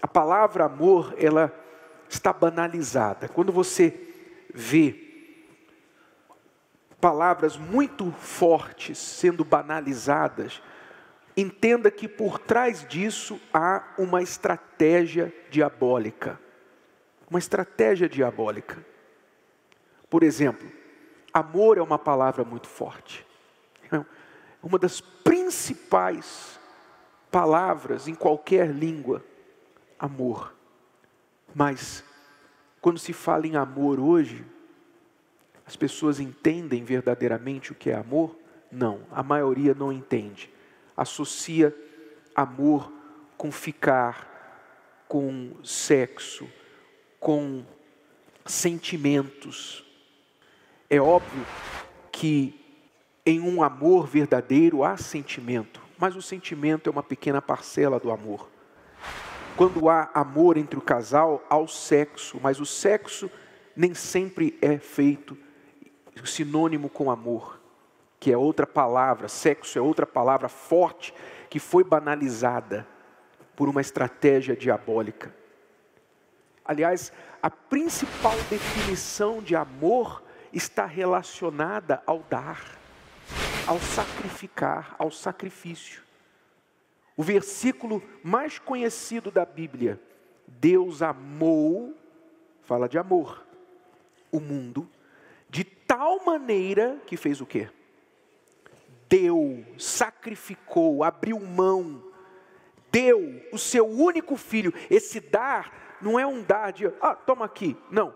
A palavra amor, ela está banalizada. Quando você vê palavras muito fortes sendo banalizadas, entenda que por trás disso há uma estratégia diabólica. Uma estratégia diabólica. Por exemplo, amor é uma palavra muito forte. É uma das principais palavras em qualquer língua. Amor. Mas, quando se fala em amor hoje, as pessoas entendem verdadeiramente o que é amor? Não, a maioria não entende. Associa amor com ficar, com sexo, com sentimentos. É óbvio que em um amor verdadeiro há sentimento, mas o sentimento é uma pequena parcela do amor. Quando há amor entre o casal, há o sexo, mas o sexo nem sempre é feito sinônimo com amor, que é outra palavra, sexo é outra palavra forte que foi banalizada por uma estratégia diabólica. Aliás, a principal definição de amor está relacionada ao dar, ao sacrificar, ao sacrifício. O versículo mais conhecido da Bíblia, Deus amou, fala de amor, o mundo de tal maneira que fez o quê? Deu, sacrificou, abriu mão, deu o seu único filho. Esse dar não é um dar de, ah, toma aqui. Não,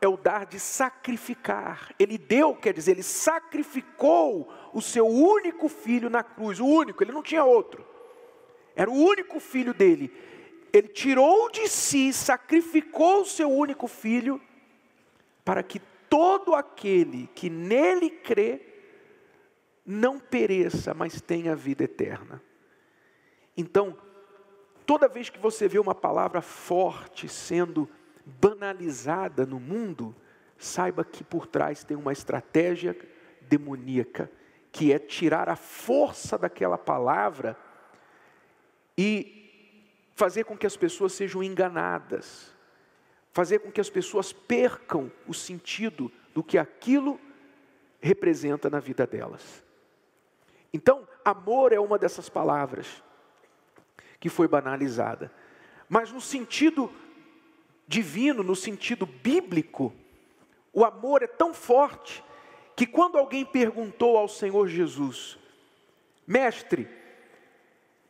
é o dar de sacrificar. Ele deu, quer dizer, ele sacrificou o seu único filho na cruz, o único, ele não tinha outro. Era o único filho dele. Ele tirou de si, sacrificou o seu único filho para que todo aquele que nele crê não pereça, mas tenha vida eterna. Então, toda vez que você vê uma palavra forte sendo banalizada no mundo, saiba que por trás tem uma estratégia demoníaca, que é tirar a força daquela palavra e fazer com que as pessoas sejam enganadas fazer com que as pessoas percam o sentido do que aquilo representa na vida delas. Então, amor é uma dessas palavras que foi banalizada. Mas no sentido divino, no sentido bíblico, o amor é tão forte que quando alguém perguntou ao Senhor Jesus, mestre,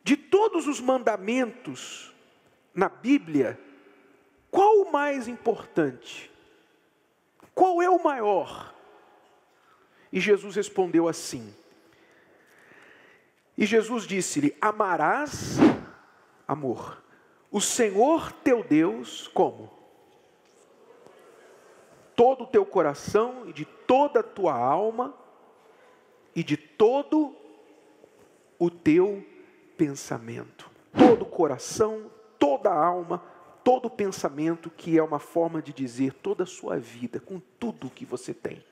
de todos os mandamentos na Bíblia, qual o mais importante? Qual é o maior? E Jesus respondeu assim. E Jesus disse-lhe: Amarás, amor, o Senhor teu Deus, como? Todo o teu coração e de toda a tua alma e de todo o teu pensamento. Todo coração, toda alma, todo pensamento que é uma forma de dizer toda a sua vida, com tudo que você tem.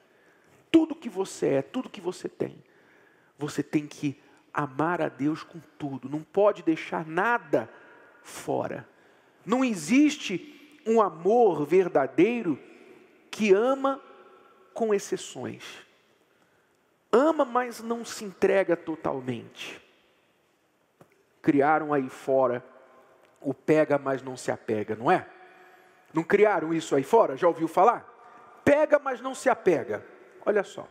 Tudo que você é, tudo que você tem. Você tem que amar a Deus com tudo, não pode deixar nada fora. Não existe um amor verdadeiro que ama com exceções. Ama, mas não se entrega totalmente. Criaram aí fora o pega, mas não se apega, não é? Não criaram isso aí fora? Já ouviu falar? Pega, mas não se apega. Olha só.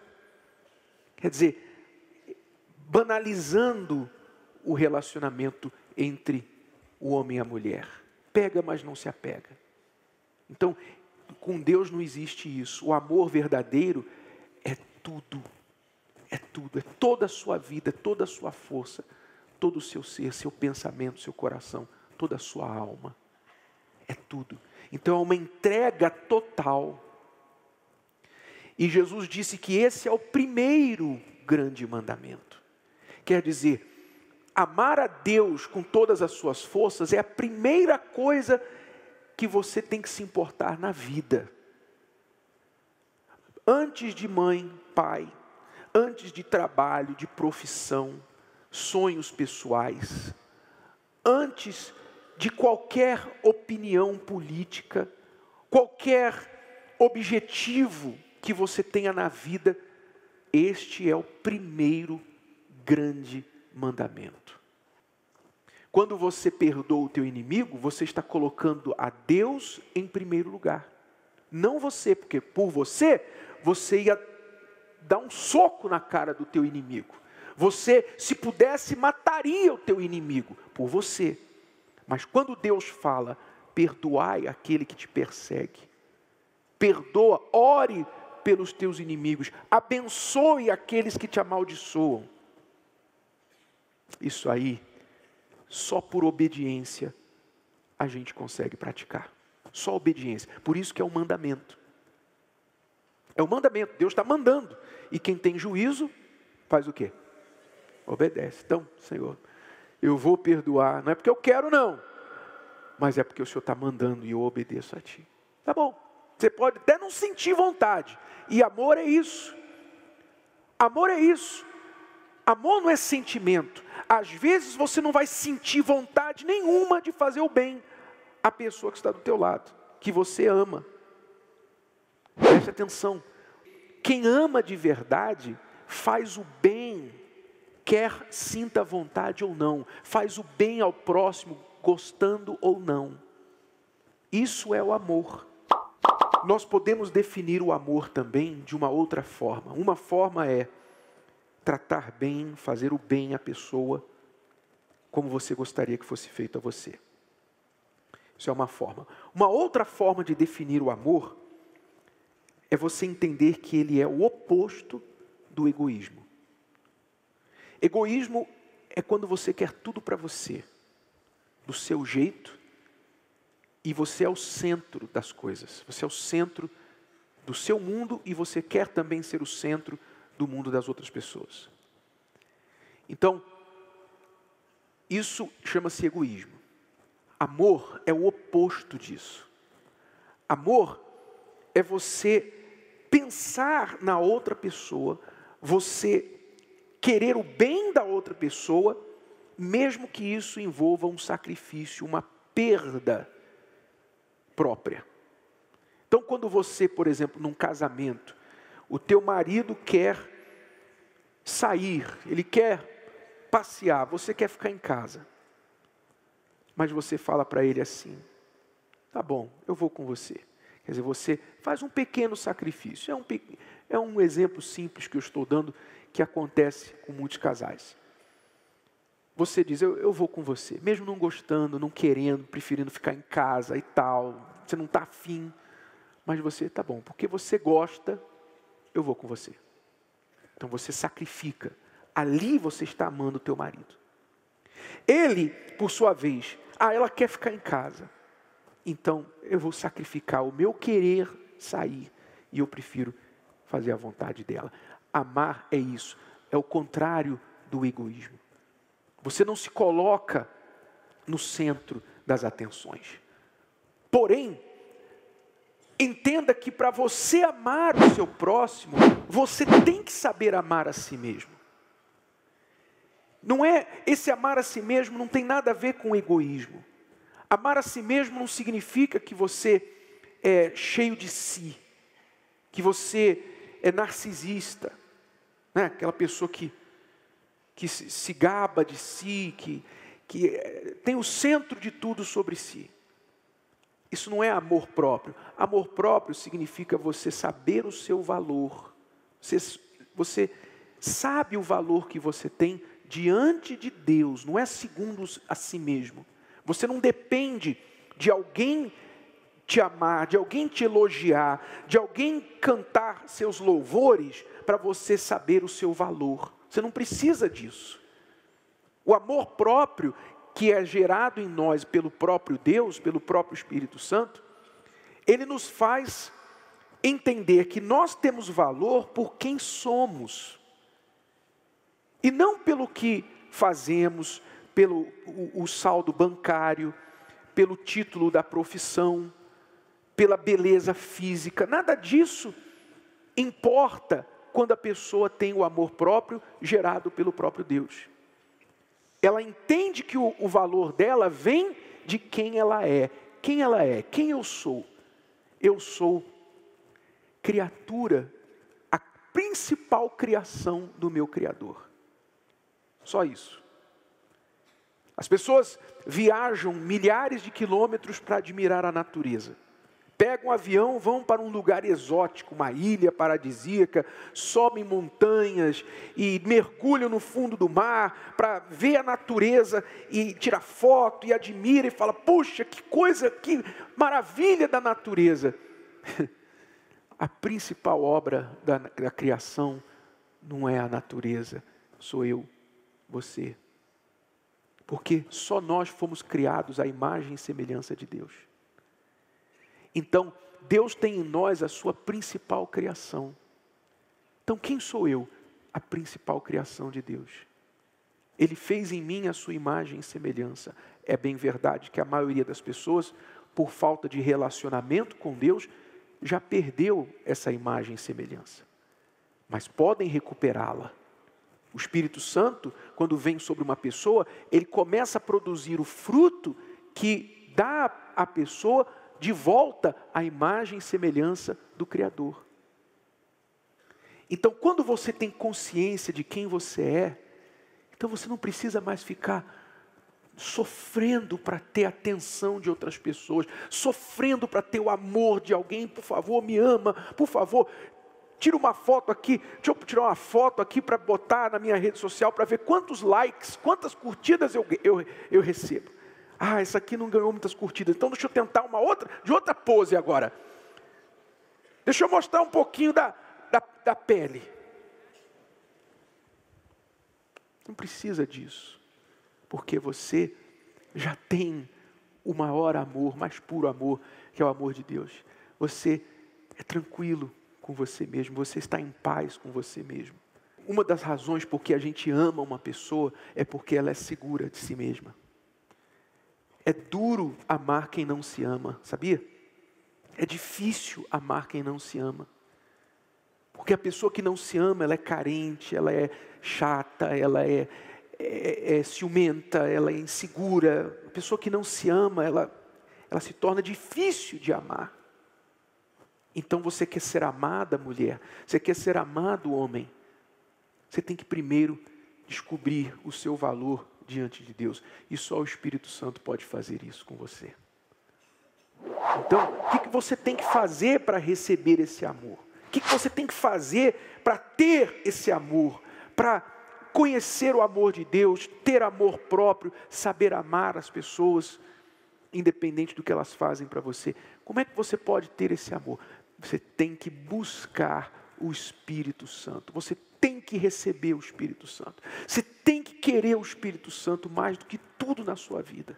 Quer dizer, banalizando o relacionamento entre o homem e a mulher. Pega, mas não se apega. Então, com Deus não existe isso. O amor verdadeiro é tudo. É tudo, é toda a sua vida, toda a sua força, todo o seu ser, seu pensamento, seu coração toda a sua alma. É tudo. Então é uma entrega total. E Jesus disse que esse é o primeiro grande mandamento. Quer dizer, amar a Deus com todas as suas forças é a primeira coisa que você tem que se importar na vida. Antes de mãe, pai, antes de trabalho, de profissão, sonhos pessoais, antes de qualquer opinião política, qualquer objetivo que você tenha na vida, este é o primeiro grande mandamento. Quando você perdoa o teu inimigo, você está colocando a Deus em primeiro lugar. Não você, porque por você, você ia dar um soco na cara do teu inimigo. Você, se pudesse, mataria o teu inimigo por você. Mas quando Deus fala, perdoai aquele que te persegue, perdoa, ore pelos teus inimigos, abençoe aqueles que te amaldiçoam. Isso aí, só por obediência a gente consegue praticar. Só obediência. Por isso que é um mandamento. É um mandamento. Deus está mandando. E quem tem juízo faz o quê? Obedece. Então, Senhor, eu vou perdoar. Não é porque eu quero, não. Mas é porque o Senhor está mandando e eu obedeço a Ti. Tá bom. Você pode até não sentir vontade. E amor é isso. Amor é isso. Amor não é sentimento. Às vezes você não vai sentir vontade nenhuma de fazer o bem à pessoa que está do teu lado, que você ama. Preste atenção. Quem ama de verdade faz o bem, quer sinta vontade ou não, faz o bem ao próximo, gostando ou não. Isso é o amor. Nós podemos definir o amor também de uma outra forma. Uma forma é tratar bem, fazer o bem à pessoa, como você gostaria que fosse feito a você. Isso é uma forma. Uma outra forma de definir o amor é você entender que ele é o oposto do egoísmo. Egoísmo é quando você quer tudo para você, do seu jeito, e você é o centro das coisas. Você é o centro do seu mundo e você quer também ser o centro do mundo das outras pessoas. Então, isso chama-se egoísmo. Amor é o oposto disso. Amor é você pensar na outra pessoa, você querer o bem da outra pessoa, mesmo que isso envolva um sacrifício, uma perda própria. Então, quando você, por exemplo, num casamento, o teu marido quer sair, ele quer passear, você quer ficar em casa. Mas você fala para ele assim: tá bom, eu vou com você. Quer dizer, você faz um pequeno sacrifício. É um, é um exemplo simples que eu estou dando que acontece com muitos casais. Você diz, eu, eu vou com você, mesmo não gostando, não querendo, preferindo ficar em casa e tal, você não está afim, mas você, tá bom, porque você gosta, eu vou com você. Então você sacrifica. Ali você está amando o teu marido. Ele, por sua vez, ah, ela quer ficar em casa. Então eu vou sacrificar o meu querer sair e eu prefiro fazer a vontade dela. Amar é isso, é o contrário do egoísmo. Você não se coloca no centro das atenções. Porém, Entenda que para você amar o seu próximo, você tem que saber amar a si mesmo. Não é esse amar a si mesmo não tem nada a ver com egoísmo. Amar a si mesmo não significa que você é cheio de si, que você é narcisista, né? Aquela pessoa que que se gaba de si, que que é, tem o centro de tudo sobre si. Isso não é amor próprio. Amor próprio significa você saber o seu valor. Você, você sabe o valor que você tem diante de Deus, não é segundo a si mesmo. Você não depende de alguém te amar, de alguém te elogiar, de alguém cantar seus louvores para você saber o seu valor. Você não precisa disso. O amor próprio que é gerado em nós pelo próprio Deus, pelo próprio Espírito Santo, ele nos faz entender que nós temos valor por quem somos, e não pelo que fazemos, pelo o, o saldo bancário, pelo título da profissão, pela beleza física, nada disso importa quando a pessoa tem o amor próprio gerado pelo próprio Deus ela entende que o, o valor dela vem de quem ela é. Quem ela é? Quem eu sou? Eu sou criatura, a principal criação do meu Criador. Só isso. As pessoas viajam milhares de quilômetros para admirar a natureza. Pegam um avião, vão para um lugar exótico, uma ilha paradisíaca, sobem montanhas e mergulham no fundo do mar para ver a natureza e tirar foto e admira e fala: "Puxa, que coisa, que maravilha da natureza". A principal obra da, da criação não é a natureza, sou eu, você. Porque só nós fomos criados à imagem e semelhança de Deus. Então, Deus tem em nós a sua principal criação. Então, quem sou eu? A principal criação de Deus. Ele fez em mim a sua imagem e semelhança. É bem verdade que a maioria das pessoas, por falta de relacionamento com Deus, já perdeu essa imagem e semelhança. Mas podem recuperá-la. O Espírito Santo, quando vem sobre uma pessoa, ele começa a produzir o fruto que dá à pessoa de volta à imagem e semelhança do Criador. Então, quando você tem consciência de quem você é, então você não precisa mais ficar sofrendo para ter a atenção de outras pessoas, sofrendo para ter o amor de alguém, por favor, me ama, por favor, tira uma foto aqui, deixa eu tirar uma foto aqui para botar na minha rede social para ver quantos likes, quantas curtidas eu, eu, eu recebo. Ah, essa aqui não ganhou muitas curtidas, então deixa eu tentar uma outra, de outra pose agora. Deixa eu mostrar um pouquinho da, da, da pele. Não precisa disso, porque você já tem o maior amor, mais puro amor, que é o amor de Deus. Você é tranquilo com você mesmo, você está em paz com você mesmo. Uma das razões por que a gente ama uma pessoa é porque ela é segura de si mesma. É duro amar quem não se ama, sabia? É difícil amar quem não se ama. Porque a pessoa que não se ama, ela é carente, ela é chata, ela é, é, é ciumenta, ela é insegura. A pessoa que não se ama, ela, ela se torna difícil de amar. Então você quer ser amada, mulher, você quer ser amado, homem. Você tem que primeiro descobrir o seu valor diante de Deus. E só o Espírito Santo pode fazer isso com você. Então, o que você tem que fazer para receber esse amor? O que você tem que fazer para ter esse amor? Para conhecer o amor de Deus, ter amor próprio, saber amar as pessoas, independente do que elas fazem para você. Como é que você pode ter esse amor? Você tem que buscar o Espírito Santo. Você tem que receber o Espírito Santo. Você que querer o Espírito Santo mais do que tudo na sua vida.